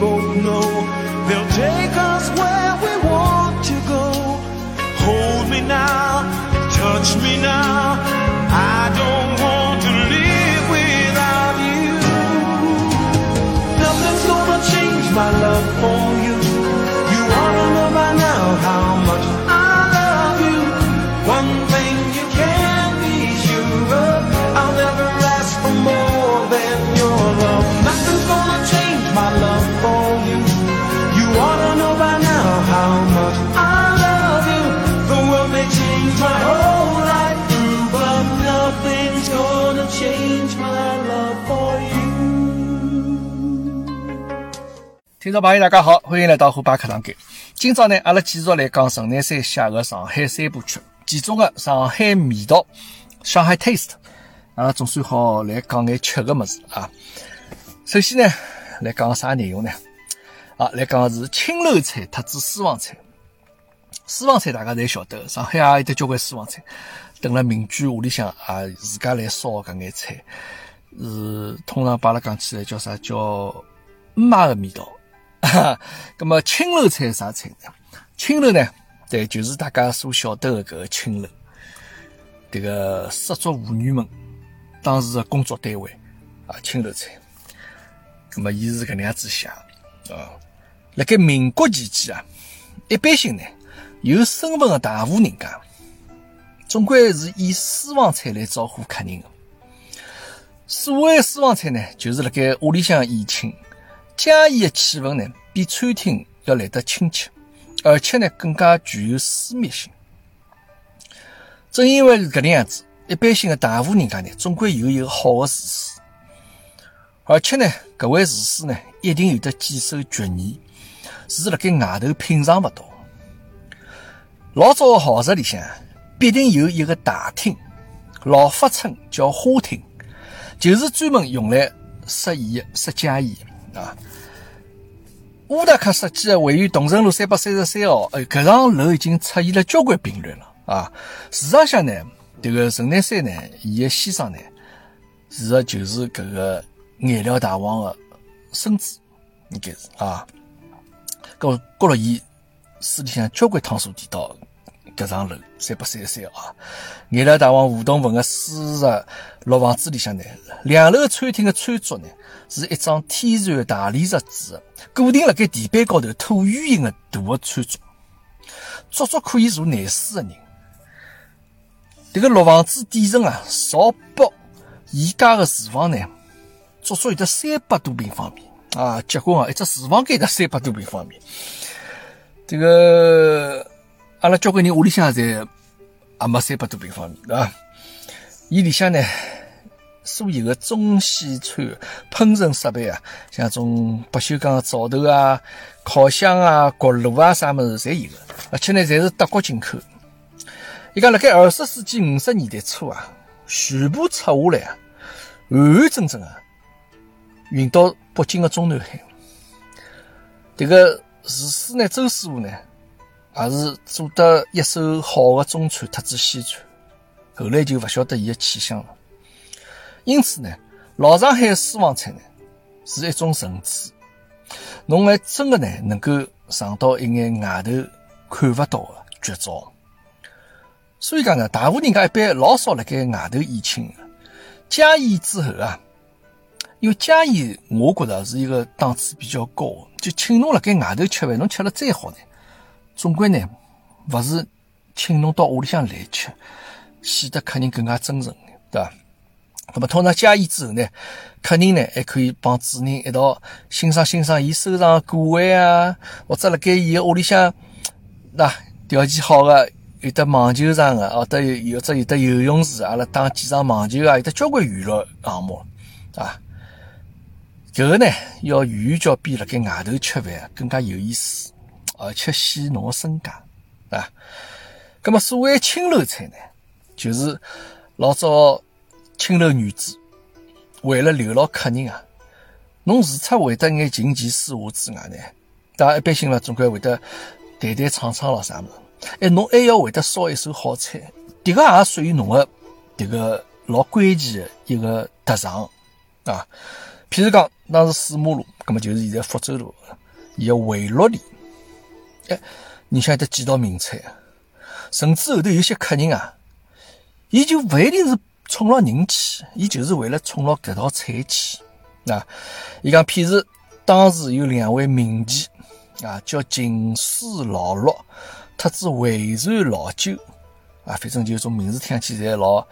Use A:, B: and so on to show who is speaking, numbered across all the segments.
A: both know they'll take us where we want to go. Hold me now, touch me now. I don't want to live without you. Nothing's gonna change my love for you.
B: 听众朋友，大家好，欢迎来到虎爸课堂间。今朝呢，阿拉继续来讲陈南山写的上海三部曲，其中的上海味道、上海 taste，阿拉总算好来讲眼吃的物事啊。首先呢，来讲啥内容呢？啊，来讲是青楼菜特指私房菜。私房菜大家侪晓得，上海也有得交关私房菜。等了民居屋里向啊，自家来烧搿眼菜，是通常把阿拉讲起来叫啥？叫妈的味道。哈，那么青楼菜是啥菜呢？青楼呢，对，就是大家所晓得的搿个青楼，迭个失足妇女们当时的工作单位啊，青楼菜。那么，伊是搿能样子写啊。辣盖民国期间啊，一般性呢，有身份的大户人家，总归是以私房菜来招呼客人的。所谓私房菜呢，就是辣盖屋里向宴请。家宴的气氛呢，比餐厅要来得亲切，而且呢，更加具有私密性。正因为是搿能样子，一般性的大户人家呢，总归有一个好的厨师，而且呢，搿位厨师呢，一定有得几手绝艺，是辣盖外头品尝勿到。老早的豪宅里向，必定有一个大厅，老法称叫花厅，就是专门用来设宴、设家宴啊。乌达克设计的位于桐城路三百三十三号，哎，搿幢楼已经出现了交关病例了啊！事实上呢，迭个陈南山呢，伊的先生呢，是实就是搿个颜料大王的孙子，应该是啊。搿郭了伊书里向交关趟数提到搿幢楼三百三十三号啊。颜料大王吴东文的书实老房子里向呢，两楼餐厅的餐桌呢。是一张天然大理石制固定辣盖地板高头椭圆形的大的餐桌，足足可以坐廿四个人。这个老房子底层啊，朝北宜家的厨房呢，足足有得三百多平方米啊！结棍啊，一只厨房间得三百多平方米。这个阿拉交关人屋里向侪也没三百多平方米，对伐？伊里向呢？所有的中西餐烹饪设备啊，像种不锈钢的灶头啊、烤箱啊、锅炉啊，啥么子侪有的，而且呢，侪是德国进口。伊讲辣盖二十世纪五十年代初啊，全部拆下来啊，完完整整啊，运到北京的中南海。这个厨师呢，周师傅呢，也是做得一手好的中餐特指西餐，后来就勿晓得伊的去向了。因此呢，老上海私房菜呢是一种层次，侬还真的呢能够尝到一眼外头看不到的绝招。所以讲呢，大户人家一般老少辣盖外头宴请的，家宴之后啊，因为家宴我觉着是一个档次比较高，就请侬辣盖外头吃饭，侬吃了再好呢，总归呢勿是请侬到屋里向来吃，显得客人更加真诚，对吧？那么通常家宴之后呢，客人呢还可以帮主人一道欣赏欣赏伊收藏的古玩啊，或者辣盖伊个屋里向，那条件好的有的网球场的，或者有有只有的游泳池，阿拉打几场网球啊，有的交关娱乐项目啊。搿个呢，要远较比辣盖外头吃饭更加有意思，而且显侬个身价啊。葛么所谓青楼菜呢，就是老早青楼女子为了留牢客人啊，侬除脱会得眼琴棋书画之外呢，大家一般性嘛，总归会得弹弹唱唱咯啥物事。哎，侬还要会得烧一手好菜，迭个也属于侬个迭个老关键的一个特长啊。譬如讲，当时四马路，葛么就是现在福州路，伊个围落里，哎，你晓得几道名菜啊？甚至后头有些客人啊，伊就勿一定是冲牢人气，伊就是为了冲牢搿道菜去啊。伊讲，譬如当时有两位名妓啊，叫秦丝老六。特子渭船老九啊，反正就种名字听起来老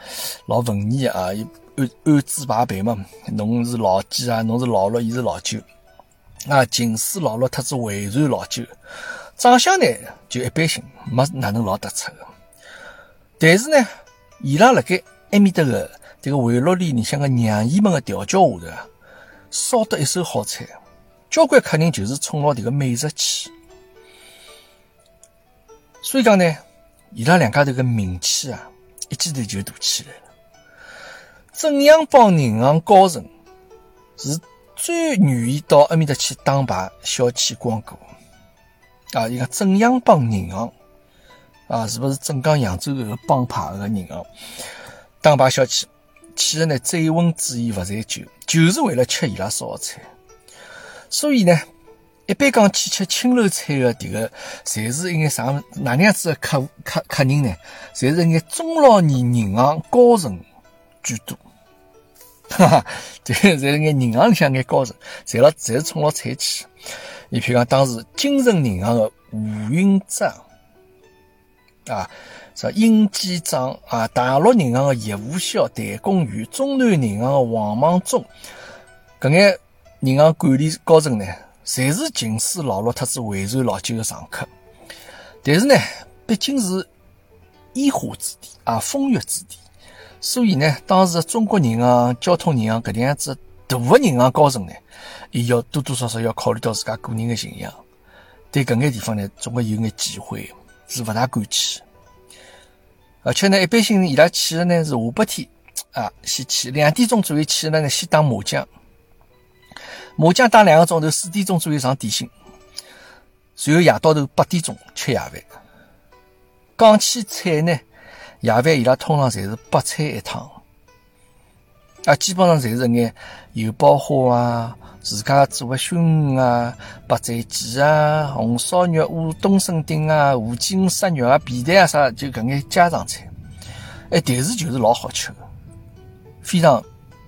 B: 老文艺啊，按按字排辈嘛。侬是老几啊？侬是老六，伊是老九啊。近视老六，特子渭船老九，长相呢就一般性，没哪能老突出的。但是呢，伊拉辣盖埃面搭个这个围落里，你像个娘姨们的调教下头，烧得一手好菜，交关客人就是冲牢迭个美食去。所以讲呢，伊拉两家头个名气啊，一记头就大起来了。正阳帮银行高层是最愿意到埃面搭去打牌、消遣、光顾啊。伊个正阳帮银行啊，是不是镇江扬州个帮派个银行？打牌消遣，去的呢醉翁之意不在酒，就是为了吃伊拉烧菜。所以呢。一般讲去吃青楼菜的迭个，侪是一眼啥哪能样子的客客客人呢？侪是一眼中老年银行高层居多，哈哈，这侪是眼银行里向眼高层，侪了侪是冲了菜去。你譬如讲当时金城银行的吴云章啊，是殷基章啊，大陆银行的叶无孝、谭公元，中南银行的王莽忠，搿眼银行管理高层呢？侪是近视老六特子渭船老九的常客，但是呢，毕竟是烟花之地啊，风月之地，所以呢，当时中国银行、交通银行搿能样子大的银行高层呢，伊要多多少少要考虑到自家个人的形象，对搿眼地方呢，总归有眼忌讳，是勿大敢去。而且呢，一般性伊拉去的呢是下半天啊，先去两点钟左右去了呢，先打麻将。麻将打两个钟头，四点钟左右上点心，随后夜到头八点钟吃夜饭。讲起菜呢，夜饭伊拉通常侪是八菜一汤，啊，基本上侪是眼油爆花啊，自家做个熏鱼啊，白斩鸡啊，红烧肉、乌冬笋丁啊，五斤杀肉啊，皮蛋啊啥，就搿眼家常菜。哎，但是就是老好吃的，非常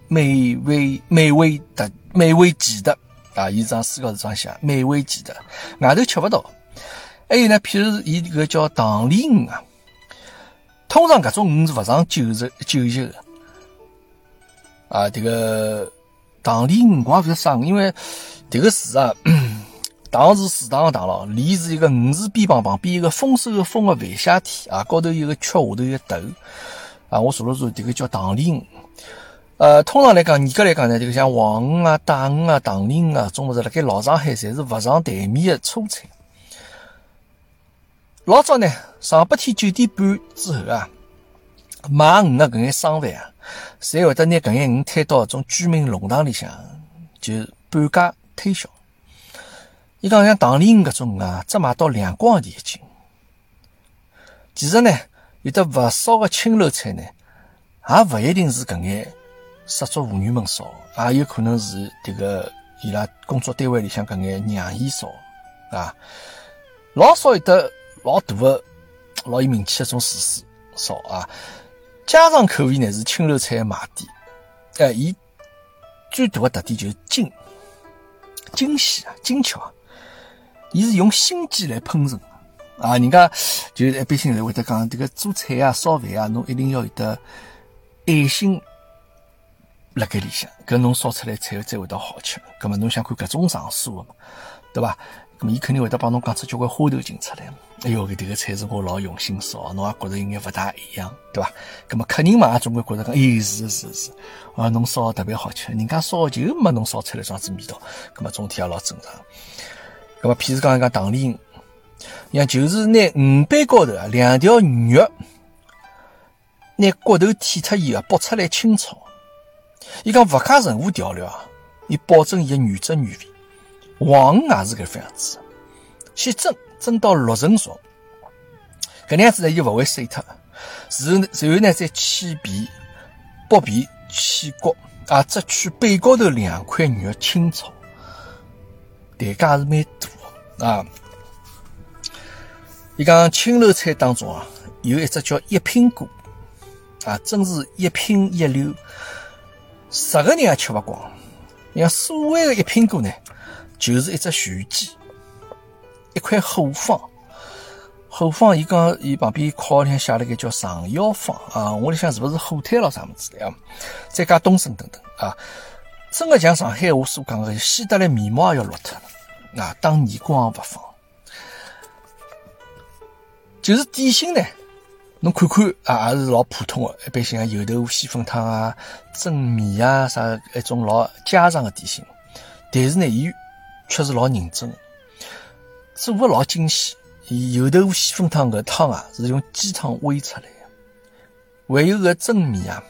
B: 美味，美味的。美味记得啊！伊张书高头这样写，美味记得，外头吃勿到。还有呢，譬如伊搿个叫塘里鱼啊，通常搿种鱼是勿上九十九级的啊。这个塘里鱼我也勿晓得啥，因为这个字啊，塘是池塘的塘咯，里是一个鱼字边旁旁边一个丰收的丰的繁下体啊，高头有个缺，下头有个头啊。我查了查，这个叫塘里鱼。呃，通常来讲，严格来讲呢，这个像黄鱼啊、大鱼啊、塘鲢鱼啊，种物事辣盖老上海侪是勿上台面的粗菜。老早呢，上半天九点半之后啊，卖鱼的搿眼商贩啊，侪会得拿搿眼鱼推到种居民弄堂里向，就半价推销。伊讲像塘鲢鱼搿种鱼啊，只卖到两光钿一斤。其实呢，有的勿少的青楼菜呢，也勿一定是搿眼。失足妇女们烧，也有可能是迭个伊拉工作单位里向搿眼娘姨烧啊，老少有的老大的、老有名气的种厨师烧啊。家常口味呢是青楼菜的卖点，哎，伊最大的特点就是精精细啊、精巧啊，伊是用心机来烹饪啊。人家就一般性来会得讲，这个做菜啊、烧饭啊，侬一定要有得爱心。辣盖里向，搿侬烧出来菜才会得好吃。葛末侬想看搿种场所嘛，对伐？搿么伊肯定会得帮侬讲出交关花头劲出来。哎哟，搿迭个菜是我老用心烧，侬也觉着有眼勿大一样，对伐？咁么客人嘛也，总归觉着讲，哎，是是是，啊，侬烧特别好吃，人家烧就没侬烧出来样子味道，咁么总体也老正常。咁么，譬如讲一讲糖梨，像就是拿鱼板高头啊两条肉，拿骨头剔脱以后剥出来清炒。伊讲勿加任何调料啊，伊保证伊个原汁原味。黄鱼也是搿副样子，先蒸，蒸到六成熟，搿能样子呢，伊勿会碎脱。然后，然后呢，再去皮、剥皮、去骨，啊，只取背高头两块肉清炒，代价是蛮大啊。伊讲青楼菜当中啊，有一只叫一品锅，啊，真是一品一流。十个人也吃勿光。像所谓的一品锅呢，就是一只全鸡，块后方。后方，伊讲伊旁边靠里向写了个叫上腰方啊，我里想是不是后腿咯啥么子的啊？再加东升等等啊，真的像上海话所讲的，洗得来面毛也要落脱了啊，当耳光勿放。就是点心呢。侬看看啊，也是老普通的，一般性啊，油豆腐、细粉汤啊、蒸米啊，啥一种老家常的点心。但是呢，伊却是老认真，做的老精细。油豆腐、细粉汤搿汤啊，是用鸡汤煨出来的。还有个蒸米啊，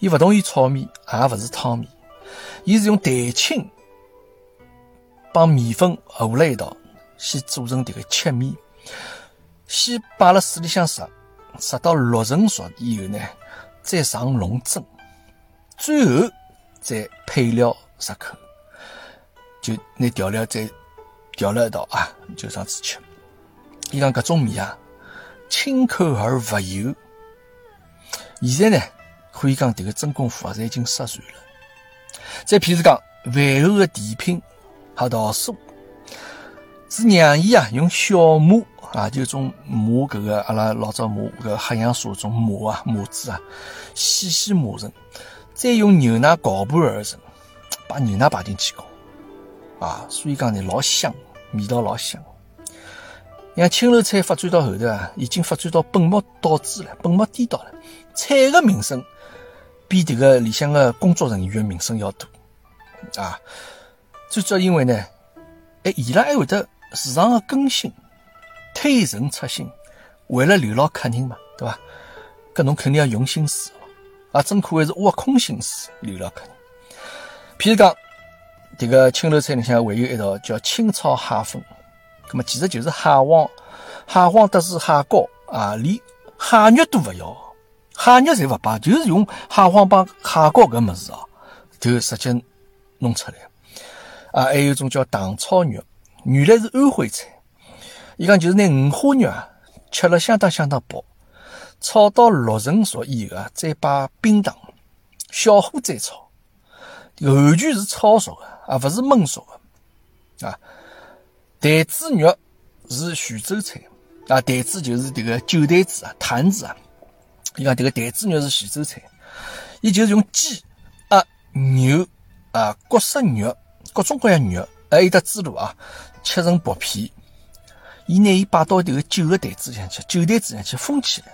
B: 伊勿同于炒米，也勿是汤米，伊是用蛋清帮米粉和了一道，先做成迭个切米，先摆辣水里向杀。杀到六成熟以后呢，再上笼蒸，最后再配料入口，就拿调料再调了一道啊，就这样子吃。伊讲搿种米啊，清口而勿油。现在呢，可以讲迭个真功夫啊，侪已经失传了。再譬如讲饭后的甜品黑桃酥，是娘姨啊用小磨。啊，就种磨搿个阿拉老早磨搿黑杨树种磨啊磨子啊，细细磨成，再用牛奶搅拌而成，把牛奶摆进去搞，啊，所以讲呢老香，味道老香。像青楼菜发展到后头啊，已经发展到本末倒置了，本末颠倒了。菜的名声比迭个里向的工作人员的名声要大啊。最主要因为呢，哎，伊拉还会得时常的更新。推陈出新，为了留牢客人嘛，对吧？搿侬肯定要用心思啊！真可谓是挖空心思留牢客人。譬如讲，迭个青楼菜里向还有一道叫清炒蟹粉，葛么其实就是蟹黄，蟹黄得是蟹膏。啊，连蟹肉都勿要，蟹肉侪勿摆，就是用蟹黄帮蟹膏搿物事哦，就直接弄出来。啊，还有一种叫糖炒肉，原来是安徽菜。伊讲就是拿五花肉啊，切了相当相当薄，炒到六成熟以后啊，再摆冰糖，小火再炒，完全是炒熟的，而勿是焖熟的啊。台子肉是徐州菜啊，台子就是迭个酒台子啊，坛子啊。伊讲迭个台子肉是徐州菜，伊就是用鸡啊、牛啊、各色肉、各种各样肉，还有得猪肉啊，切成薄片。伊拿伊摆到迭个酒个台子上去，酒台子上去封起来，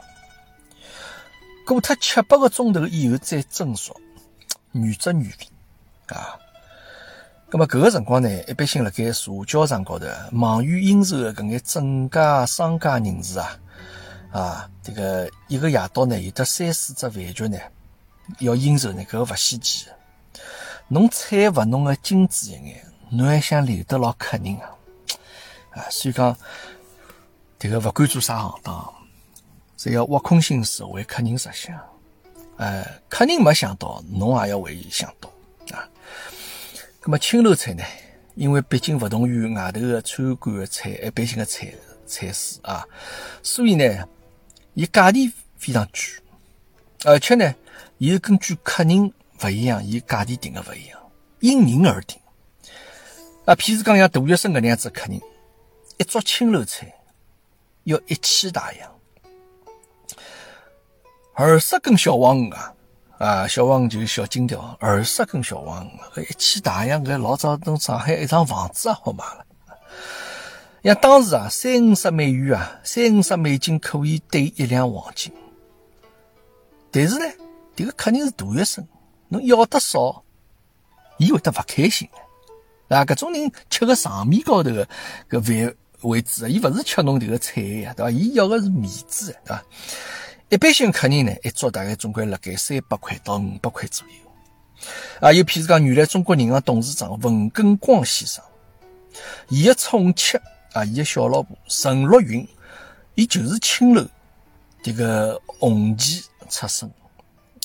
B: 过脱七八个钟头以后再蒸熟，原汁原味啊。咁么搿个辰光呢，一般性辣盖社交场高头忙于应酬的搿眼正家商家人士啊，啊，这个一个夜到呢有得三四只饭局呢，要应酬呢搿个勿稀奇。侬菜勿弄个精致一眼，侬还想留得牢客人啊？啊，所以讲，这个勿管做啥行当，只要挖空心思为客人着想，哎，客人没想到，侬也要为伊想到啊。那么青楼菜呢？因为毕竟不同于外头的餐馆的菜，一般性的菜菜式啊，所以呢，伊价钿非常贵，而且呢，伊是根据客人不一样，伊价钿定的不一样，因人而定。啊，譬如讲像杜月笙搿能样子客人。一桌青楼菜要一千大洋，二十根小黄鱼啊，啊，小黄就是小金条，二十根小黄鱼，一千大洋，搿老早等上海一幢房子也好买了。像当时啊，三五十美元啊，三五十美金可以兑一两黄金。但是呢，迭个客人是大学生，侬要得少，伊会得勿开心的。啊，搿种人吃个场面高头个搿饭为主啊，伊勿是吃侬迭个菜呀，对伐？伊要个是面子，对伐？一般性客人呢，一桌大概总归辣盖三百块到五百块左右。啊，又譬如讲，原来中国银行董事长文根光先生，伊个宠妾啊，伊个小老婆陈若云，伊就是青楼这个红旗出身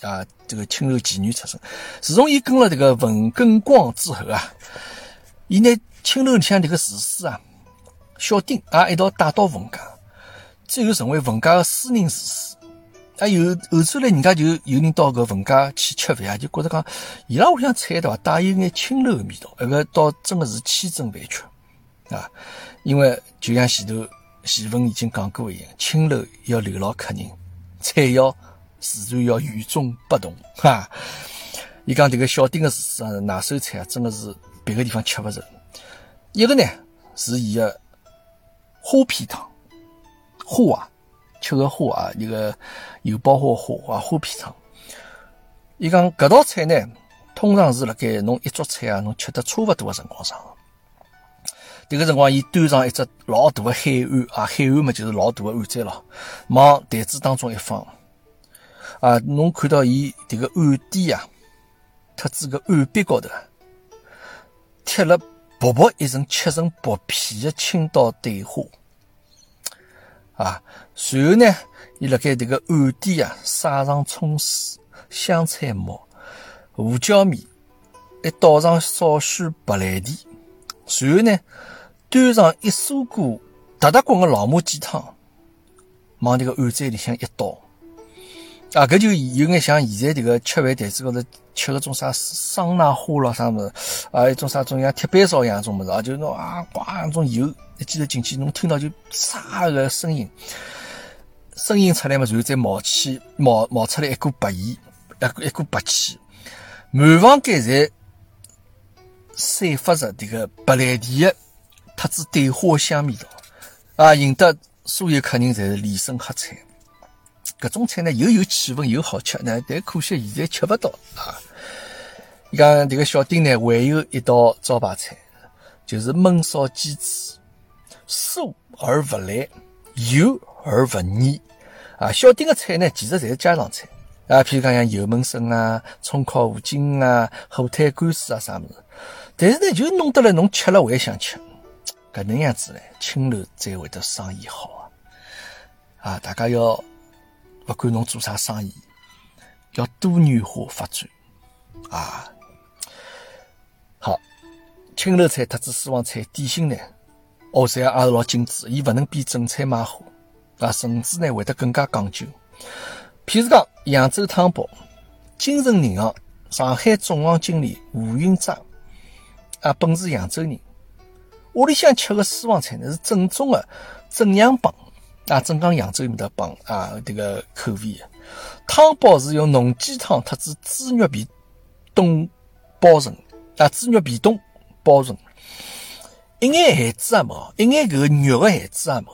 B: 啊，这个青楼妓女出身。自从伊跟了这个文根光之后啊，伊拿青楼里向这个厨师啊，小丁啊一道带到文家，最后成为文家的私人厨师。啊，有后头来，人家就有人到搿文家去吃饭啊，就觉着讲，伊拉屋里向菜对伐，带有眼青楼的味道，搿个倒真的是千真万确啊。因为就像前头前文已经讲过一样，青楼要留牢客人，菜肴自然要与众不同哈。伊讲迭个小丁的厨师啊，拿手菜啊，真的是别个地方吃勿着。一个呢是伊个花皮汤，花啊。吃个花啊，一个油爆花花啊，花皮汤。伊讲搿道菜呢，通常是辣盖侬一桌菜啊，侬吃得差勿多个辰光上。迭个辰光，伊端上一只老大个海碗啊，海碗嘛就是老大个碗盏咯，往台子当中一放啊，侬看到伊迭个碗底啊，特子个碗壁高头贴了薄薄一层切成薄片的青岛对花。啊，随后呢，伊辣盖这个碗底啊，撒上葱丝、香菜末、胡椒面，还倒上少许白兰地。随后呢，端上一砂锅哒哒滚个老母鸡汤，往这个碗子里向一倒。啊，搿就有眼像现在这个吃饭台子高头吃个种啥桑拿花咯啥物事，啊，一种啥种像铁板烧一样种物事啊，就侬啊，呱，那种油一记头进去，侬听到就唰个声音，声音出来嘛，然后再冒气冒冒出来一股白烟，一股一股白气，满房间侪散发着这个白兰地的特子对花香味道，啊，引得所有客人侪是连声喝彩。搿种菜呢又有气氛又好吃呢，但可惜现在吃勿到啊。伊讲这个小丁呢还有一道招牌菜，就是焖烧鸡翅，酥而不烂，油而不腻啊。小丁的菜呢其实侪是家常菜啊，譬如讲像油焖笋啊、葱烤五筋啊、火腿干丝啊啥物事，但是呢就弄得来侬吃了还想吃，搿能样子呢，青楼才会得生意好啊！啊，大家要。不管侬做啥生意，要多元化发展啊！好，青楼菜特子私房菜点心呢，哦，这样也是老精致，伊勿能比正菜马虎啊，甚至呢会得更加讲究。譬如讲扬州汤包，金城银行上海总行经理吴云章啊，本是扬州人，屋里向吃个私房菜呢是正宗的正阳帮。啊，镇江扬州面的帮啊，这个口味汤包是用浓鸡汤特子猪肉皮冻包成，啊，猪肉皮冻包成，一眼馅子也没，一眼搿个肉的馅子也没。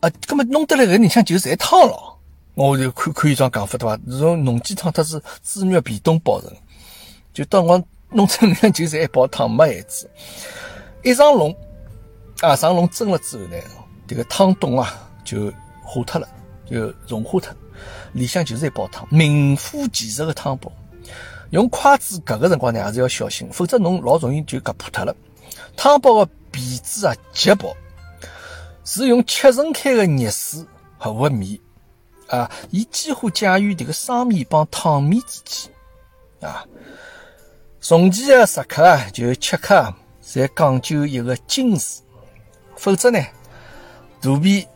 B: 啊，葛末弄得来搿里向就侪汤咯。我就看看一种讲法对伐？是用浓鸡汤特子猪肉皮冻包成，就当我弄出来就侪一包汤没馅子，一上笼。啊，上笼蒸了之后呢，这个汤冻啊就化脱了，就融化脱，里向就是一包汤，名副其实的汤包。用筷子夹个辰光呢，还是要小心，否则侬老容易就夹破脱了。汤包的皮子啊极薄，是用切成开的热水和和面啊，伊几乎介于这个生面帮汤面之间啊。从前的食客啊，就吃客啊，侪讲究一个精致。否则呢，肚皮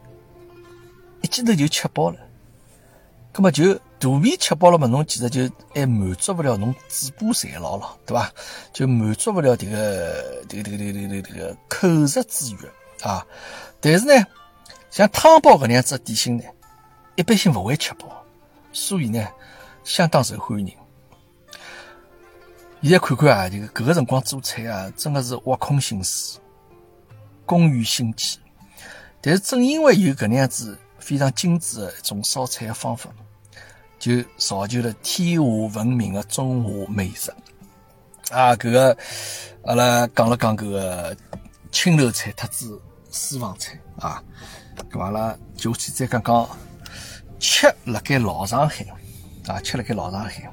B: 一记头就吃饱了，那么就肚皮吃饱了嘛，侬其实就还满足不了侬嘴巴馋牢了，对吧？就满足不了这个这个这个这个这个这个口舌之欲啊。但是呢，像汤包搿能样子点心呢，一般性勿会吃饱，所以呢，相当受欢迎。现在看看啊，这个搿个辰光做菜啊，真的是挖空心思。工于心计。但是正因为有搿能样子非常精致的一种烧菜的方法，就造就了天下闻名的中华美食。啊，搿个阿拉讲了讲搿个青楼菜，特子私房菜啊，搿阿拉就去再讲讲吃辣盖老上海啊，吃辣盖老上海。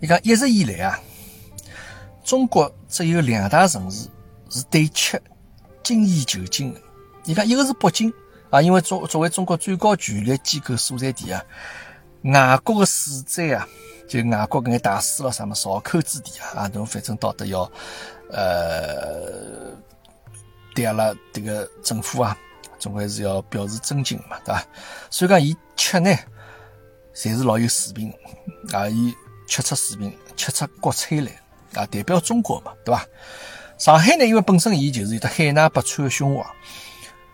B: 伊讲一直以来啊，中国只有两大城市是对吃精益求精你看一个是北京啊，因为作作为中国最高权力机构所在地啊，外国的使者啊，就外国搿眼大使咯，啥么少口之地啊，啊，侬反正到得要呃，对阿拉迭个政府啊，总归是要表示尊敬嘛，对伐？所以讲伊吃呢，侪是老有水平啊，伊吃出水平，吃出国粹来啊，代表中国嘛，对伐？上海呢，因为本身伊就是有得海纳百川的胸怀。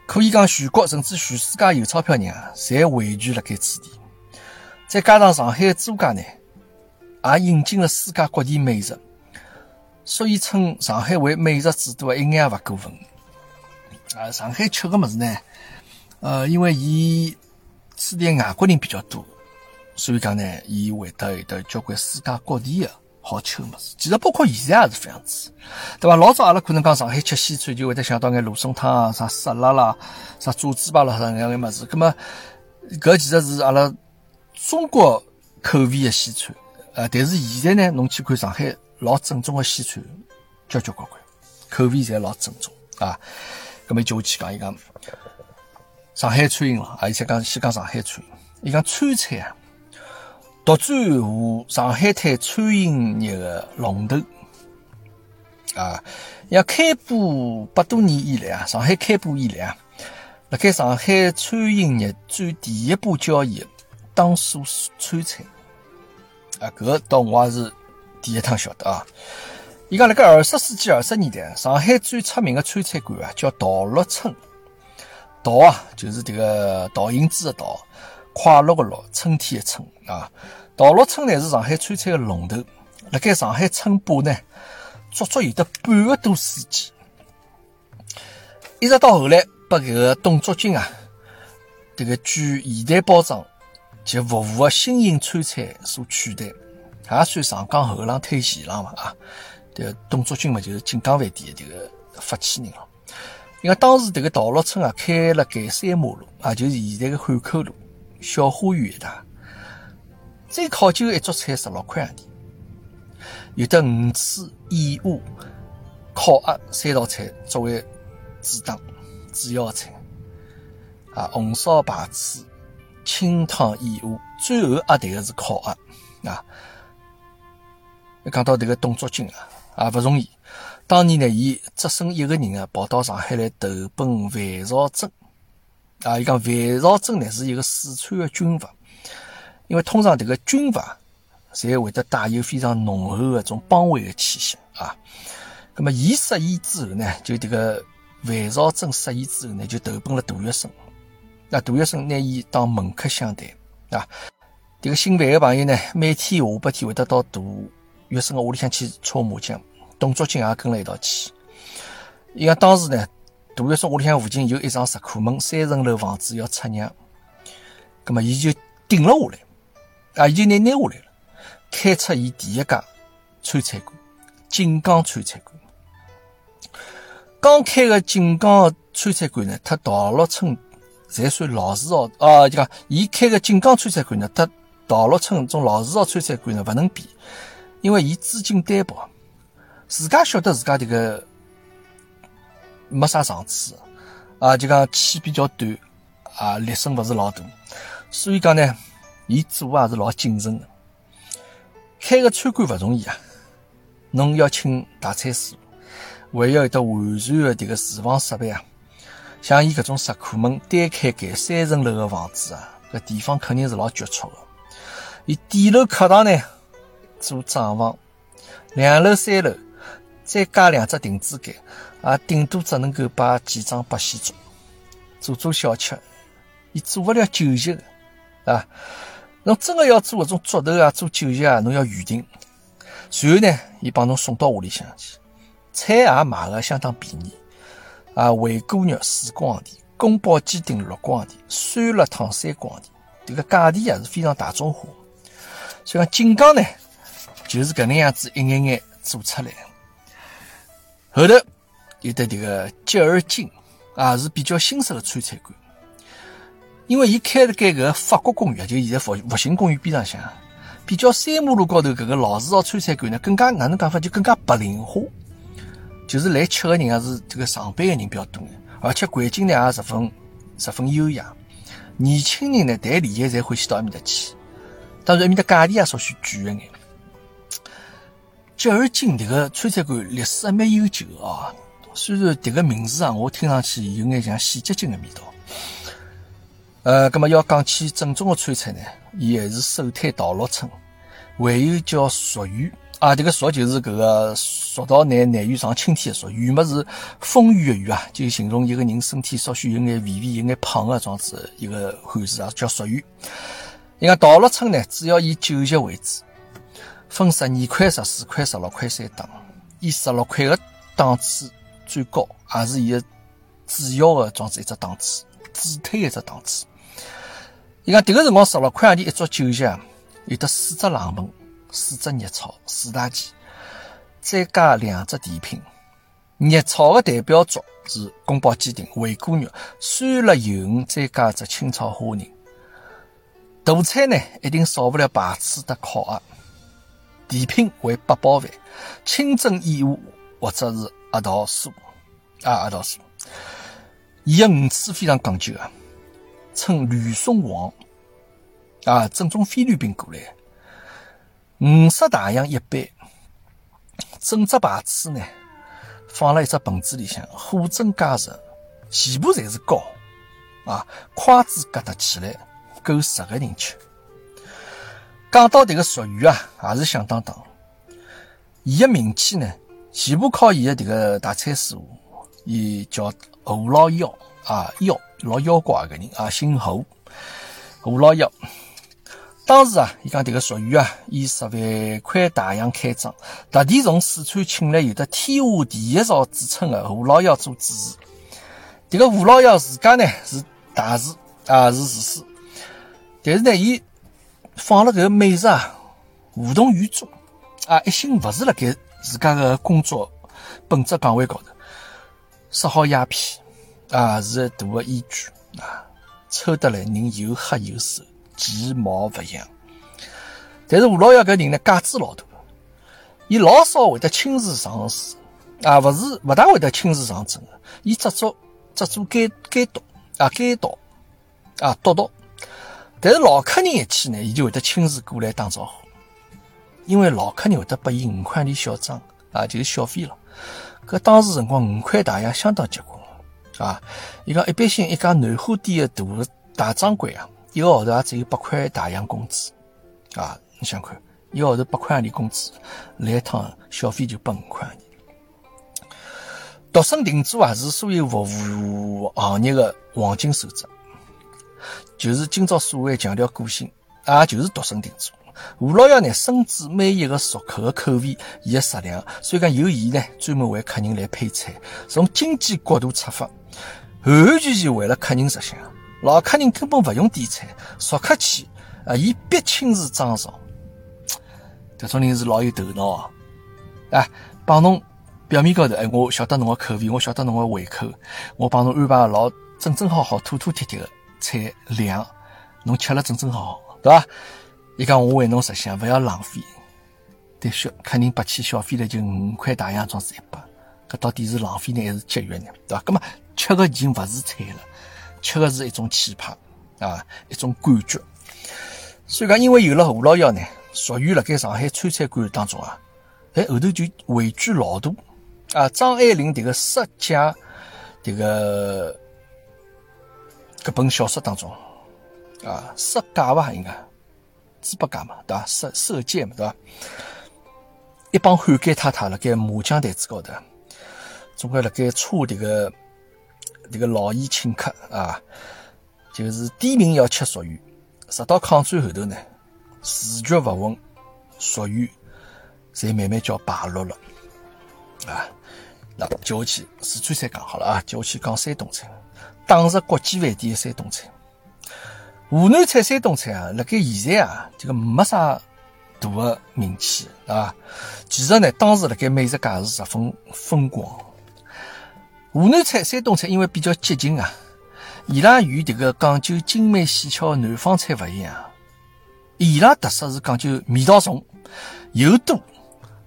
B: 可以讲，全国甚至全世界有钞票人啊，侪汇聚辣盖此地。再加上上海的租界呢，也引进了世界各地美食，所以称上海为美食之都一眼也勿过分。啊，上海吃个物事呢，呃，因为伊此地外国人比较多，所以讲呢，伊会得有得交关世界各地的。好吃个么子，其实包括现在也是这样子，对吧？老早阿拉可能讲上海吃西餐，就会得想到眼芦笋汤啊、啥沙拉啦、啥炸猪排啦啥样眼么子。那么，搿其实是阿拉中国口味的西餐，呃，但是现在呢，侬去看上海老正宗的西餐，交交关关，口味侪老正宗啊。那么就我去讲伊讲上海餐饮了，啊，且讲先讲上海餐饮，伊讲川菜啊。独占和上海滩餐饮业的龙头啊！要开埠百多年以来啊，上海开埠以来啊，辣盖上海餐饮业占第一把交椅，当属川菜啊！搿个倒我也是第一趟晓得啊！伊讲辣盖二十世纪二十年代，上海最出名的川菜馆啊，叫陶乐村。陶啊，就是这个稻银子的陶。快乐的乐，春天的春啊！陶乐村呢是上海川菜的龙头，辣盖上海称霸呢，足足有得半个多世纪。一直到后来，被搿个董竹君啊，这个具现代包装及服务的新型川菜所取代，也算上岗后浪推前浪嘛啊！这个董竹君嘛，就是锦江饭店的这个发起人了。因为当时这个陶乐村啊，开了盖三马路啊，就是现在的汉口路。小花园一带，最考究的一桌菜十六块洋钿，有的鱼翅、燕窝、烤鸭三道菜作为主档主要菜，啊，红烧排翅、清汤燕窝，最后压台的是烤鸭啊。一讲到这个董卓君啊，也不容易。当年呢，伊只身一个人啊，跑到上海来投奔范绍贞。啊，伊讲范绍贞呢是一个四川的军阀，因为通常这个军阀侪会得带有非常浓厚的种帮会的气息啊。那么，伊失意之后呢，就这个范绍贞失意之后呢，就投奔了杜月笙。那杜月笙拿伊当门客相待啊。这个姓范的朋友呢，每天下半天会得到杜月笙的屋里向去搓麻将，董竹君也跟了一道去。伊讲当时呢。杜月笙屋里向附近有一幢石库门，三层楼房子要出让，葛么伊就顶了下来，啊，伊就拿拿下来了，开出伊第一家川菜馆——锦江川菜馆。刚开个锦江川菜馆呢，他稻乐村才算老字号啊，就讲伊开个锦江川菜馆呢，他稻乐村种老字号川菜馆呢勿能比，因为伊资金单薄，自家晓得自家这个。没啥场次，啊，就讲气比较短，啊，力声勿是老大，所以讲呢，伊做也是老谨慎的。开个餐馆勿容易啊，侬要请大餐师，还要有得完善的这个厨房设备啊。像伊搿种石库门单开间三层楼的房子啊，搿地方肯定是老局促的。伊底楼客堂呢做账房，两楼三楼再加两只亭子间。啊，顶多只能够摆几张八仙桌，做做小吃，伊做勿了酒席的，啊。侬真的要做搿种桌头啊，做酒席啊，侬要预订。随后呢，伊帮侬送到屋里向去，菜也卖个相当便宜，啊，回锅肉四光钿，宫保鸡丁六光钿，酸辣汤三光钿。这个价钿也是非常大众化。所以讲锦江呢，就是搿能样子一眼眼做出来。后头有的迭个吉尔金啊，是比较新式的川菜馆。因为伊开了盖个法国公寓，就现在复复兴公寓边上向，比较三马路高头搿个老字号川菜馆呢，更加哪能讲法，就更加白领化。就是来吃的人也是这个上班的人比较多，而且环境呢也十分十分优雅。年轻人呢谈恋爱侪欢喜到埃面搭去。当然，埃面搭价钿也稍许贵一眼。吉尔金迭个川菜馆历史还蛮悠久啊，虽然迭个名字啊，我听上去有眼像洗洁精的味道。呃，葛么要讲起正宗的川菜呢，伊还是首推稻乐村，还有叫蜀鱼啊，迭个蜀就是搿个蜀道难难于上青天的蜀，鱼么是丰腴的腴啊，就形容一个人身体稍许有眼肥肥、有眼胖的状子一个汉字啊，叫蜀鱼。伊讲稻乐村呢，主要以酒席为主。分十二块、十四块、十六块三档，以十六块的档次最高，也是伊个主要的装子一只档次，主推一只档次。伊讲迭个辰光十六块钿一桌酒席，有得四只冷盘、四只热炒、四大件，再加两只甜品。热炒的代表作是宫保鸡丁、回锅肉、酸辣油鱼，再加一只清炒虾仁。大菜呢，一定少不了排翅的烤鸭。甜品为八宝饭、清蒸燕窝或者是阿桃酥啊，阿桃酥。伊个鱼翅非常讲究啊，称吕宋王啊，正宗菲律宾过来。五色大洋一杯，整只牌子呢放了一只盆子里向，货真价实，全部侪是膏啊，筷子夹得起来，够十个人吃。讲到迭个俗语啊，也是响当当。伊个名气呢，全部靠伊个迭个大菜师傅，伊叫何老幺啊，幺老妖怪个人啊，姓胡，胡老幺。当时啊，伊讲迭个俗语啊，以十万块大洋开张，特地从四川请来有的天下第一灶之称的胡老幺做主持。迭个胡老幺自家呢是大厨啊，是厨师，但是呢，伊。放了搿个美食啊，无动于衷啊，一心勿是辣盖自家个工作本职岗位高头，吸好鸦片啊，是大个依据啊，抽得来人又黑又瘦，其貌勿扬。但是吴老爷搿人呢，架子老大，伊老少会得亲自上书啊，勿是勿大会得亲自上阵个，伊只做只做监监督啊，监督啊，督导。但是老客人一去呢，伊就会得亲自过来打招呼，因为老客人会得拨伊五块钿小账啊，就是小费了。搿当时辰光五块大洋相当结棍啊！伊讲一般性一家南货店的大大掌柜啊，一个号头也只有八块大洋工资啊！你想看，一个号头八块洋钿工资，来一趟小费就八五块洋钿。独身定做啊，是所有服务行业的黄金守则。就是今朝所谓强调个性，也就是独身定做。吴老幺呢，深知每一个熟客的口味，伊的食量，所以讲由伊呢专门为客人来配菜。从经济角度出发，完完全全为了客人着想。老客人根本勿用点菜，熟客去啊，伊必亲自掌勺。这种人是老有头脑啊！啊，帮侬表面高头，哎，我晓得侬个口味，我晓得侬个胃口，我帮侬安排老整整好好、妥妥帖帖的。菜量，侬吃了正正好好，对伐？伊讲我为侬着想，勿要浪费。对，小客人拨起消费了就五块大洋，装是一百，搿到底是浪费呢，还是节约呢？对伐？葛么吃个已经勿是菜了，吃个是一种气派啊，一种感觉。所以讲，因为有了胡老幺呢，属于辣盖上海川菜馆当中啊，哎后头就位居老多啊，张爱玲迭个色戒迭个。搿本小说当中，啊，色戒伐？应该猪八戒嘛，对伐？色色戒嘛，对伐？一帮汉奸太太辣盖麻将台子高头，总归辣盖搓迭个这个老宴请客啊，就是点名要吃蜀鱼，直到抗战后头呢，时局勿稳，蜀鱼才慢慢叫败落了啊。那接下去四川菜讲好了啊，接下去讲山东菜，当时国际饭店的山东菜。湖南菜、山东菜啊，辣盖现在啊，这个没啥大的名气啊。其实呢，当时辣盖美食界是十分风光。湖南菜、山东菜因为比较接近啊，伊拉与这个讲究精美细巧的南方菜勿一样，伊拉特色是讲究味道重、油多、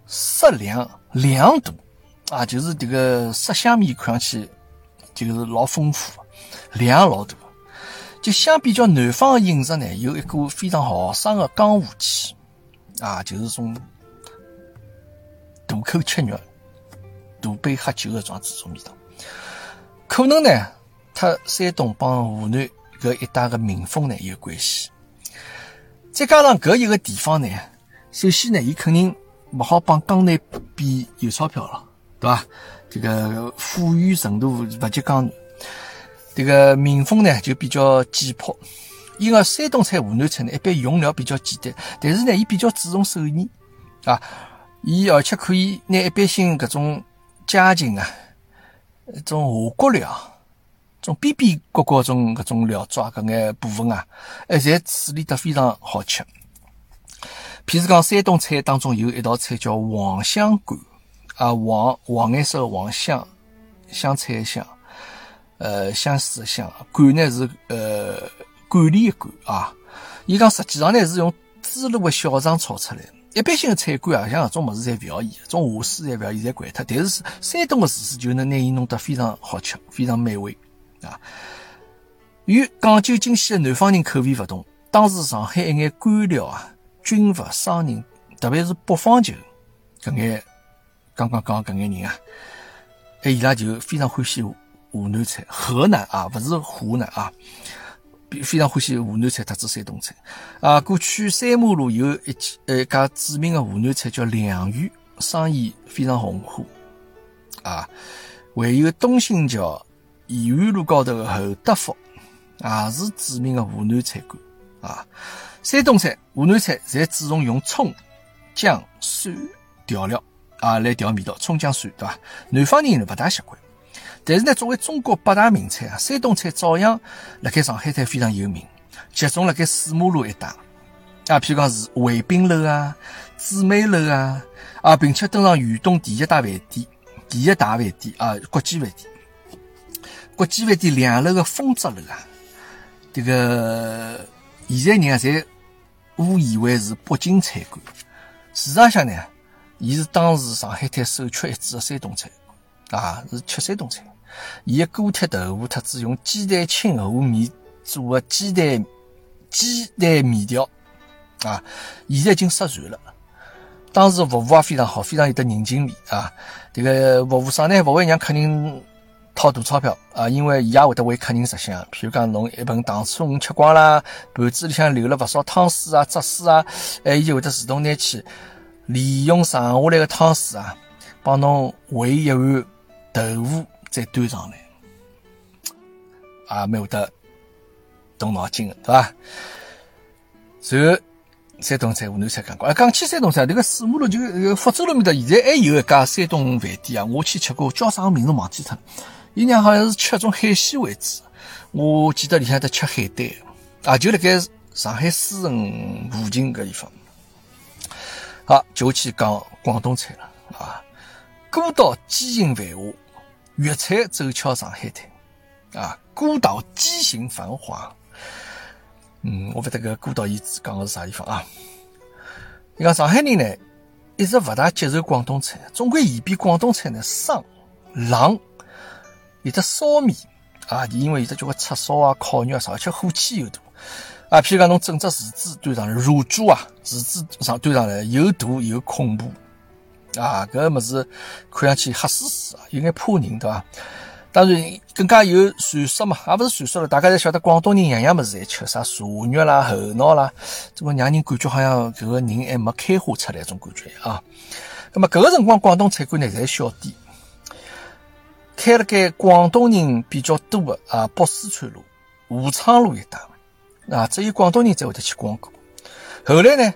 B: 色亮、量大啊，就是这个色香味看上去就是老丰富，量老大。就相比较南方的饮食呢，有一股非常豪爽的江湖气，啊，就是种大口吃肉、大杯喝酒的这样子种味道。可能呢，它山东帮湖南搿一带的民风呢有关系。再加上搿一个地方呢，首先呢，伊肯定勿好帮江南比有钞票了，对伐？这个富裕程度勿及江南。这个民风呢就比较简朴，因为山东菜、湖南菜呢一般用料比较简单，但是呢，伊比较注重手艺啊，伊而且可以拿一般性搿种家禽啊，一种下锅料，种边边角角种搿种料抓搿眼部分啊，哎，侪处理得非常好吃。譬如讲，山东菜当中有一道菜叫黄香干，啊，黄黄颜色的黄香，香菜香。呃，香水的相，管呢是呃管理的管啊。伊讲实际上呢是用猪肉的小肠炒出来的。一般性的菜馆啊，像搿种物事侪勿要伊，种下水侪勿要伊，侪关脱。但是山东的厨师就能拿伊弄得非常好吃，非常美味啊。与讲究精细的南方人口味勿同，当时上海一眼官僚啊、军阀、商人，特别是北方球搿眼刚刚讲搿眼人啊，哎，伊拉就非常欢喜。湖南菜，河南啊，勿是湖南啊，非常欢喜湖南菜，特指山东菜啊。过去三马路有一家呃一家著名的湖南菜叫梁园，生意非常红火啊。还有东兴桥延安路高头的侯德福，也是著名的湖南菜馆啊。山东菜、湖南菜侪注重用葱、姜、蒜调料啊来调味道，葱姜蒜对吧？南方人不大习惯。但是呢，作为中国八大名菜啊，山东菜照样辣盖上海滩非常有名，集中辣盖四马路一带啊，譬如讲是回宾楼啊、姊妹楼啊啊，并且登上豫东第一大饭店、第一大饭店啊，国际饭店。国际饭店两楼的丰泽楼啊，这个现在人啊，侪误以为是北京菜馆，事实上呢，伊是当时上海滩首屈一指的山东菜啊，是吃山东菜。伊个锅贴豆腐，特子用鸡蛋清和面做的鸡蛋鸡蛋面条啊，现在已经失传了。当时服务也非常好，非常有得人情味啊。这个服务生呢，不会让客人掏大钞票啊，因为伊也会得为客人着想。譬如讲，侬一盆糖醋鱼吃光啦，盘子里向留了勿少汤水啊、汁水啊，哎，伊就会得自动拿去利用剩下来的汤水啊，帮侬煨一碗豆腐。再端上来，啊，蛮有得动脑筋的，对吧？然后山东菜、湖南菜讲过，讲起山东菜，这个四马路就福州路面的，现在还有一家山东饭店啊，我去吃过，叫啥名字忘记脱了。伊娘好像是吃种海鲜为主，我记得里向在吃海带，啊，就辣盖上海思城附近搿地方。好，就去讲广东菜了啊，孤岛激情繁华。粤菜走俏上海滩，啊，孤岛畸形繁华。嗯，我不得个孤岛遗址讲的是啥地方啊？你讲上海人呢，一直不大接受广东菜，总归嫌比广东菜呢生冷，有的烧面啊，因为有的叫个叉烧啊、烤肉啊啥，而且火气又大啊。譬如讲，侬整只厨子端上来，乳猪啊，厨子上端上来又大又恐怖。啊，搿物事看上去黑死死啊，有眼怕人，对伐？当然更加有传说嘛，也勿是传说了，大家侪晓得广东人样样物事侪吃，啥蛇肉啦、猴脑啦，这个让人感觉好像搿个人还没开花出来种感觉啊。那么搿个辰光广东菜馆呢，侪小店，开了盖广东人比较多的啊，北四川路、武昌路一带啊，只有广东人才会得去光顾。后来呢，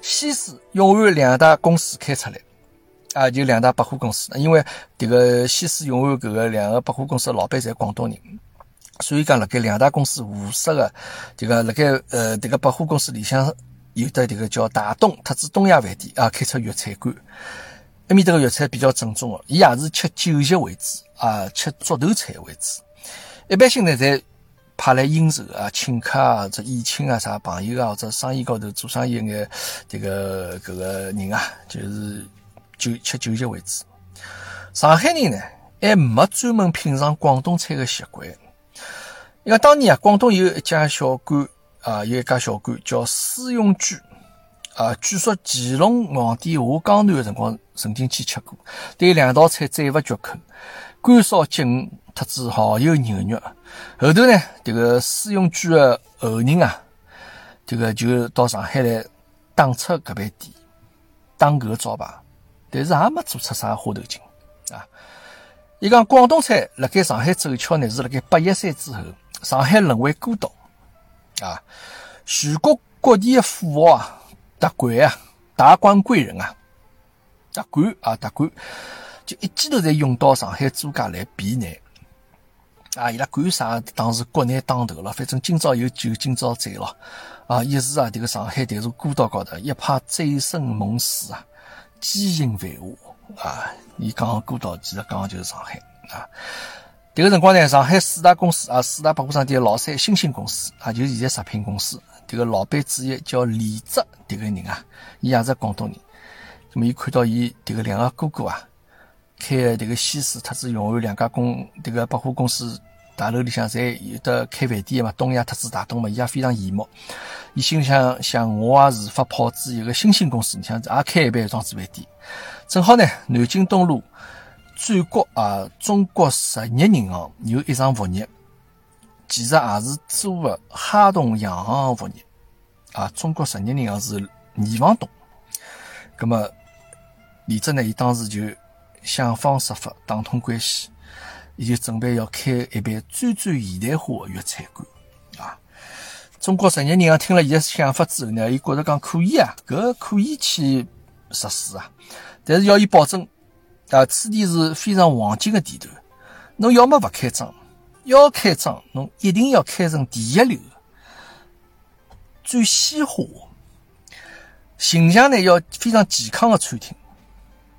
B: 西施、永安两大公司开出来。啊，就两大百货公司。因为迭个西施永安搿个两个百货公司的老板侪广东人，所以讲辣盖两大公司互设个迭个辣盖呃迭个百货公司里向有的迭个叫大东特子东亚饭店啊，开出粤菜馆。埃面搭个粤菜比较正宗个，伊也是吃酒席为主啊，吃桌头菜为主。一般性呢，侪派来应酬啊，请客啊，这宴请啊，啥朋友啊，或者生意高头做生意眼迭个搿个人啊，就是就吃酒席为主。上海人呢，还没专门品尝广东菜的习惯。因为当年啊，广东有一家小馆啊，有一家小馆叫思永居。啊，据说乾隆皇帝下江南的辰光曾经去吃过，对两道菜赞不绝口，干烧鸡鱼特子蚝油牛肉。后头呢，这个施永居的后人啊，这个就到上海来打出搿爿店，打搿个招牌，但是也没做出啥花头劲啊。伊讲广东菜辣盖上海走俏呢，是辣盖八一三之后，上海沦为孤岛啊，全国各地的富豪啊。达官啊，达官贵人啊，达官啊，达官，就一记头侪涌到上海租界来避难啊！伊拉管啥？当时国难当头了，反正今朝有酒今朝醉了啊！一时啊，这个上海迭座孤岛高头一派醉生梦死啊，激情繁华啊！伊讲孤岛，其实讲就是上海啊！迭个辰光呢，上海四大公司啊，四大百货商店老三新兴公司啊，就是现在食品公司。这个老板之一叫李泽，这个人啊，伊也是广东人。那么，伊看到伊这个两个哥哥啊，开这个西施特子永安两家公，这个百货公司大楼里向侪有的开饭店嘛，东亚特子大东嘛，伊也非常羡慕。伊心里想，想我也是发炮子一个新兴公司，你想也开一爿装置饭店。正好呢，南京东路转角啊，中国实业银行有一场物业。其实也是租个哈东洋行物业啊，中国实业银行是二房东。那么李泽呢，伊当时就想方设法打通关系，伊就准备要开一爿最最现代化的粤菜馆啊。中国实业银行听了伊的想法之后呢，伊觉着讲可以啊，搿可以去实施啊，但是要伊保证啊，此地是非常黄金的地段，侬要么勿开张。要开张，侬一定要开成第一流，最鲜花，形象呢要非常健康的餐厅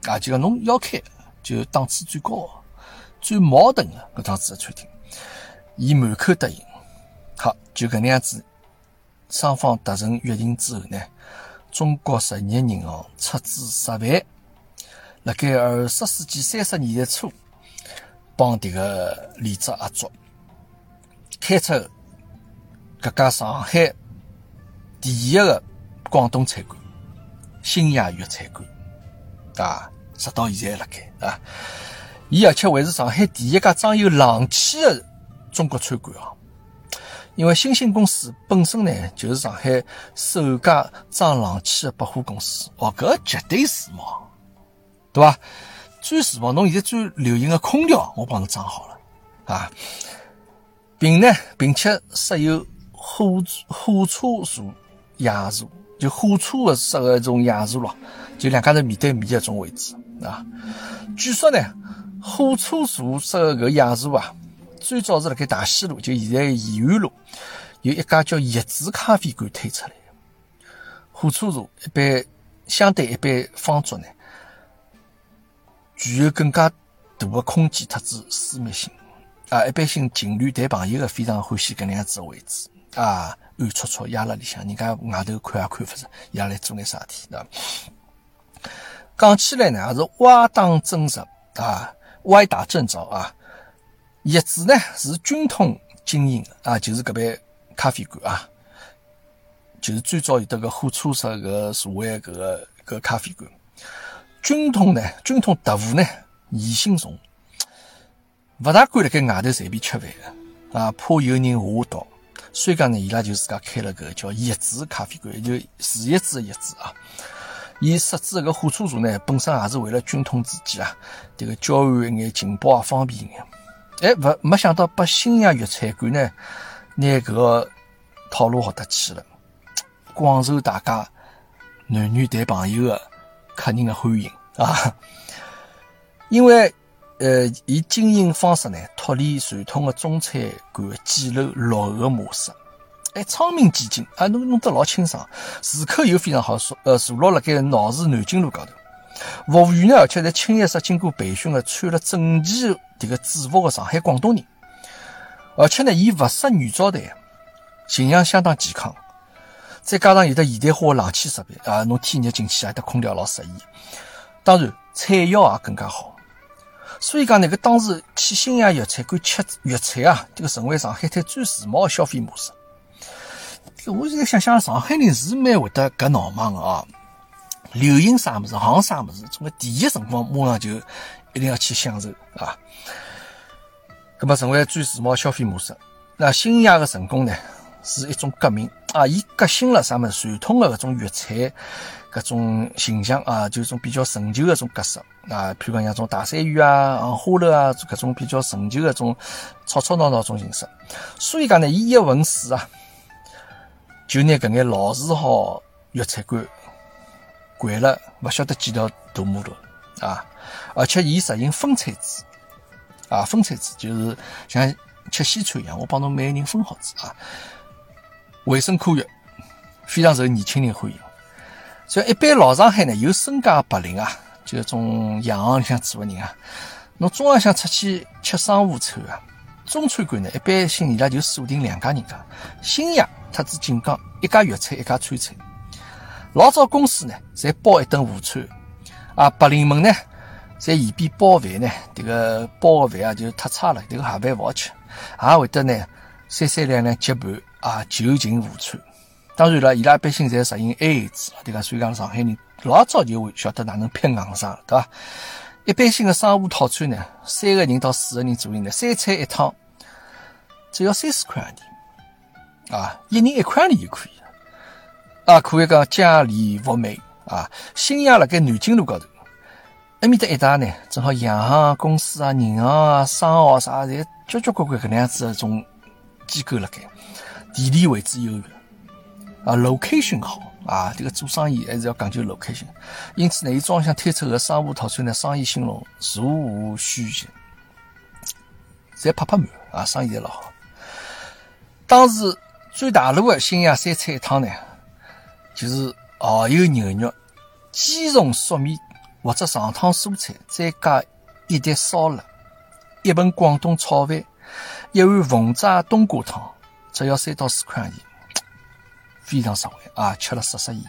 B: 啊！就讲侬要开，就档次最高、最矛盾的搿趟子的餐厅，伊满口答应。好，就搿能样子，双方达成约定之后呢，中国实业银行出资十万，辣盖二十世纪三十年代初，帮迭个李泽合作。开出搿家上海第一个广东菜馆——新亚粤菜馆，啊，直到现在辣盖啊。伊而且还是上海第一家装有冷气的中国餐馆啊。因为新兴公司本身呢，就是上海首家装冷气的百货公司，哦，搿绝对时髦，对伐？最时髦，侬现在最流行的空调，我帮侬装好了啊。并呢，并且设有火火车座、夜座，就火车的设个一种夜座咯，就两家头面对面的一种位置啊。据说呢，火车座设个搿夜座啊，最早是辣盖大西路，就现在延安路，有一家叫叶子咖啡馆推出来的。火车座一般相对一般方桌呢，具有更加大的空间特子私密性。啊，一般性情侣谈朋友的非常欢喜搿能样子的位置啊，暗戳戳压辣里向，人家外头看也看勿着，压来做眼啥事体，对伐？讲起来呢，也是歪打正着啊，歪打正着啊。叶子呢是军统经营啊，就是搿爿咖啡馆啊，就是最早有得个火车上搿所谓搿个搿咖啡馆。军统呢，军统特务呢，疑心重。勿大敢辣盖外头随便吃饭个，啊，怕有人下毒。所以讲呢，伊拉就自家开了个叫叶子咖啡馆，就树叶子的叶子啊。伊设置个火车座呢，本身也是为了军统之间啊，这个交换一眼情报啊，方便一眼。哎，勿没想到把新亚粤菜馆呢，拿搿个套路学得去了，广受大家男女谈朋友的客人的欢迎啊。因为呃，伊经营方式呢脱离传统的中餐馆简陋落后的模式，哎，窗明几净啊，弄弄得老清爽，住口又非常好，坐呃坐落辣盖闹市南京路高头。服务员呢，而且侪清一色经过培训的，穿了整齐迭个制服的上海广东人，而且呢，伊勿设女招待，形象相当健康。再加上有的现代化的冷气设备啊，侬天热进去还得空调老适宜。当然，菜肴也更加好。所以讲，那个当时去新亚粤菜馆吃粤菜啊，这个成为上海滩最时髦的消费模式。我现在想想，上海人是蛮会得搿闹忙的啊。流行啥么子，行啥么子，总归第一辰光马上就一定要去享受啊。那么成为最时髦消费模式。那新亚的成功呢，是一种革命啊，伊革新了啥么传统的搿种粤菜搿种形象啊，就种比较陈旧的种格式啊，譬如讲像种大山芋啊、花楼啊，搿种比较陈旧的种吵吵闹闹种形式。所以讲呢，伊一问世啊，就拿搿眼老字号粤菜馆。关了，勿晓得几条大马路啊！而且伊实行分菜制啊，分菜制就是像吃西餐一样，我帮侬每个人分好子啊。卫生科学非常受年轻人欢迎，所以一般老上海呢有身家白领啊，就种洋行里向做的人啊，侬中浪向出去吃商务餐啊，中餐馆呢一般性伊拉就锁定两家人家，新亚特子锦江一家粤菜一家川菜。老早公司呢，侪包一顿午餐，啊，白领们呢，侪嫌边包饭呢，这个包个饭啊就太差了，这个盒饭勿好吃，也会得呢，三三两两结伴啊，就近午餐。当然了，伊拉一般性侪实行 AA 制，对伐？所以讲上海人老早就会晓得哪能撇硬伤，对伐？一般性的商务套餐呢，三个人到四个人左右呢，三菜一汤，只要三十块洋钿，啊，一人一块钿就可以。啊，可以讲家里物美啊！新亚辣盖南京路高头，埃面搭一带呢，正好洋行公司啊、银行啊、商号啥，侪交交关关搿能样子一种机构辣盖，地理位置优越啊，location 好啊，这个做生意还是要讲究 location。因此呢，伊装向推出个商务套餐呢，生意兴隆，座无虚席，侪拍拍满啊，生意侪老好。当时最大路的新亚三菜一汤呢。就是蚝油牛肉、鸡蓉熟面或者上汤蔬菜，再加一碟烧腊、一盆广东炒饭、一碗凤爪冬瓜汤，只要三到四块钱，非常实惠啊！吃了适适宜。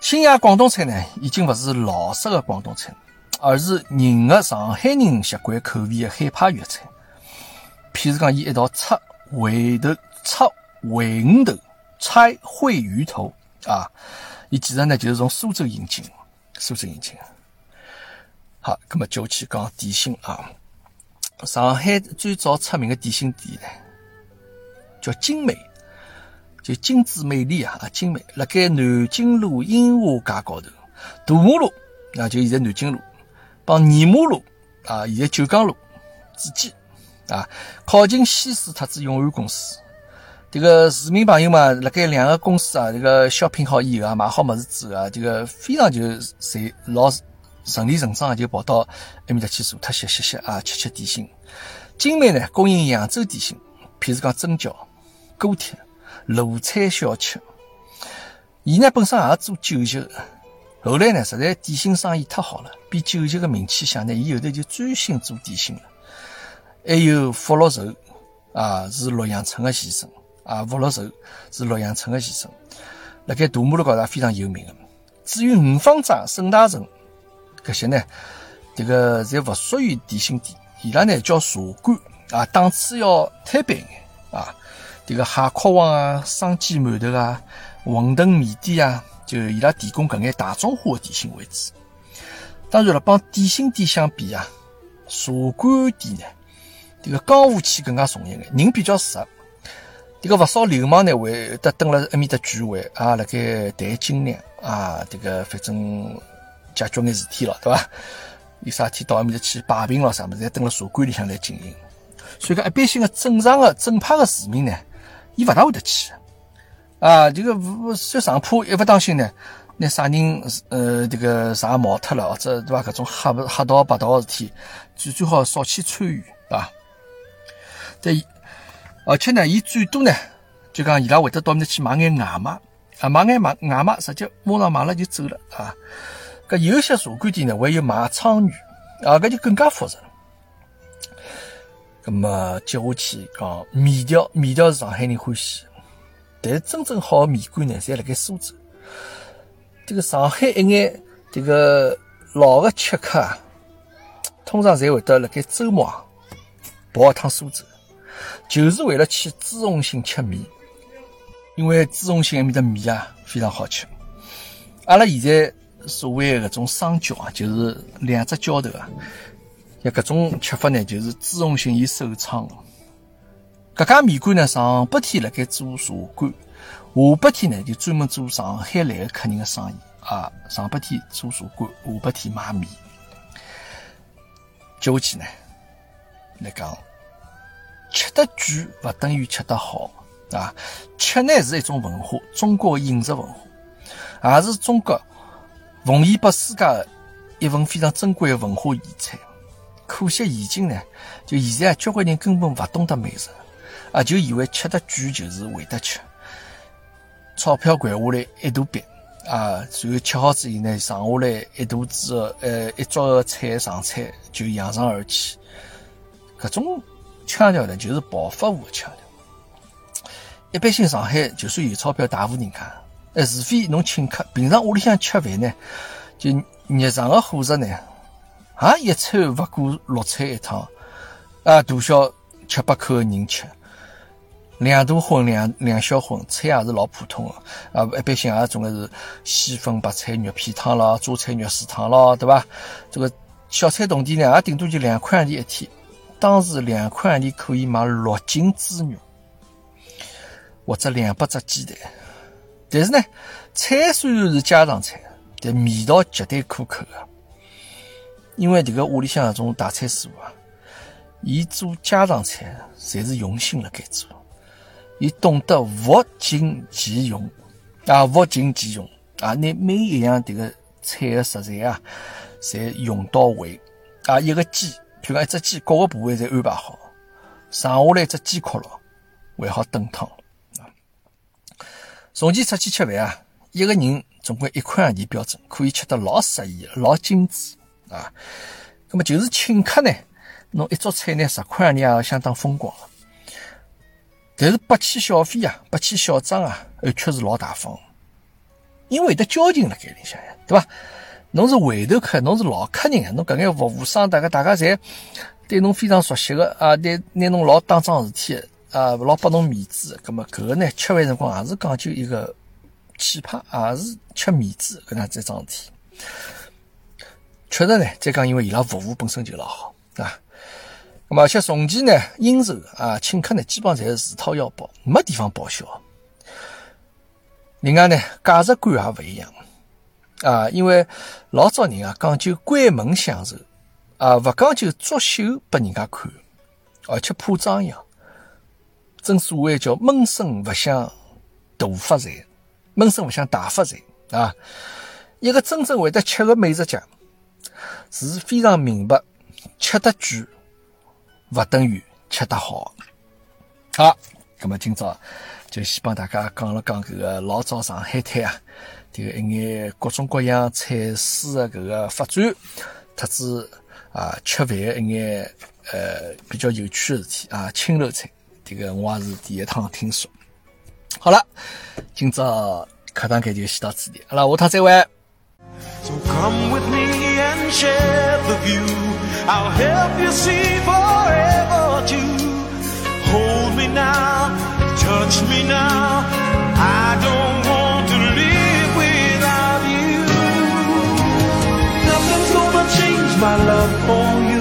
B: 新亚广东菜呢，已经不是老式的广东菜，而是迎合上海人习惯口味的海派粤菜。譬如讲，伊一道炒回头、炒回鱼头。拆烩鱼头啊，伊其实呢就是从苏州引进，苏州引进。好，那么就去讲点心啊。上海最早出名的点心店呢，叫精美，就精致美丽啊，精美。辣盖南京路樱花街高头，大马路啊，就现在南京路，帮二马路啊，现在九江路之间啊，靠近西施特子永安公司。这个市民朋友嘛，辣盖两个公司啊，这个小品好以后啊，买好物事之后啊，这个非常就随老顺理成章就跑到埃面搭去坐特歇歇歇啊，吃吃点心。精美呢，供应扬州点心，譬如讲蒸饺、锅贴、鲁菜小吃。伊呢本身也做酒席，后来呢，实在点心生意太好了，比酒席的名气响呢，伊后头就专心做点心了。还有福禄寿啊，是洛阳城的先生。啊，福禄寿是洛阳城的先生，辣盖大马路高头非常有名的。至于五方斋、沈大成搿些呢，这个侪勿属于点心店，伊拉呢叫茶馆啊，档次要摊板眼啊。这个蟹壳王啊、生煎馒头啊、馄饨面点啊，就伊拉提供搿眼大众化的点心为主。当然了，帮点心店相比啊，茶馆店呢，这个江湖气更加重一眼，人比较实。这个勿少流氓呢，会得蹲辣埃面搭聚会啊，辣盖谈经验啊，这个反正解决眼事体了，对伐？有啥事体到埃面搭去摆平了啥物事，侪蹲辣茶馆里向来进行。所以讲，一般性的正常的正派的市民呢，伊勿大会得去啊。这个勿算上铺，一勿当心呢，拿啥人呃这个啥毛脱了，或者对伐？搿种黑黑道白道的事体，最最好少去参与，对伐？对，而且呢，伊最多呢，就讲伊拉会得到面去买眼外卖，啊，买眼买外卖，直接马上买了就走了啊。搿有些茶馆店呢，还有卖鲳鱼，啊，搿就更加复杂了。咁么接下去讲面条，面条是上海人欢喜，但是真正好的面馆呢，侪辣盖苏州。这个上海一眼这个老的吃客啊，通常侪会得辣盖周末啊跑一趟苏州，就是为了去朱红信吃面，因为朱红信埃面的面啊非常好吃。阿拉现在所谓的搿种双脚啊，就是两只脚头啊。像搿种吃法呢，就是朱红信伊首创的。搿家面馆呢，上半天辣盖做茶馆，下半天呢就专门做上海来的客人的生意啊。上半天做茶馆，下半天卖面。接下去呢，来讲，吃得贵勿等于吃得好啊。吃呢是一种文化，中国饮食文化，也是中国奉献拨世界一份非常珍贵的文化遗产。可惜现今呢，就现在交关人根本勿懂得美食，啊，就以为吃得贵就是会得吃，钞票掼下来一大笔，啊，然后吃好之后呢，剩下来一肚子呃一桌菜上菜就扬长而去，搿种腔调呢就是暴发户的腔调。一般性上海就算有钞票大户人家，呃，除非侬请客，平常屋里向吃饭呢，就日常的伙食呢。啊，一餐勿过六菜一汤，啊，大小七八口的人吃，两大荤两两小荤，菜也是老普通的，啊，一般性也总归是西粉白菜肉片汤咯，榨菜肉丝汤咯，对吧？这个小菜同店呢，也顶多就两块洋钿一天，当时两块洋钿可以买六斤猪肉，或者两百只鸡蛋。但是呢，菜虽然是家常菜，但味道绝对可口的。因为这个屋里向这种大菜师傅啊，伊做家常菜，侪是用心了该做，伊懂得物尽其用啊，物尽其用啊，拿每一样这个菜的食材啊，侪用到位啊。一个鸡，譬如讲一只鸡，各个部位侪安排好，剩下来一只鸡壳咯，还好炖汤。从前出去吃饭啊，一个人总归一块洋钿标准，可以吃得老适意，老精致。啊，那么就是请客呢，侬一桌菜呢十块洋钿也相当风光了。但是不起小费啊，不起小账啊，而却是老大方，因为得交情辣盖里向呀，对吧？侬是回头客，侬是老客人，侬搿眼服务商大家大家侪对侬非常熟悉的啊，对拿侬老当桩事体啊，老拨侬面子。葛么搿个呢，吃饭辰光也是讲究一个气派，也是吃面子搿能这桩事体。确实呢，再讲，因为伊拉服务本身就老好啊。那么，而且从前呢，应酬啊，请客呢，基本上侪是自掏腰包，没地方报销。另外呢，价值观也勿一样啊，因为老早人啊讲究关门享受啊，勿讲究作秀拨人家看，而且怕张扬。正所谓叫闷声勿响大发财，闷声勿响大发财啊。一个真正会得吃个美食家。是非常明白，吃得贵勿等于吃得好。好，那么今朝就先帮大家讲了讲搿个老早上海滩啊，这个一眼各种各样菜式的搿个发展，特子啊吃饭一眼呃比较有趣的事体啊，青楼菜，这个我也是第一趟听说。好了，今朝课堂间就先到此地，好了，下趟再会。
A: So come with me and share the view. I'll help you see forever too. Hold me now, touch me now. I love for you.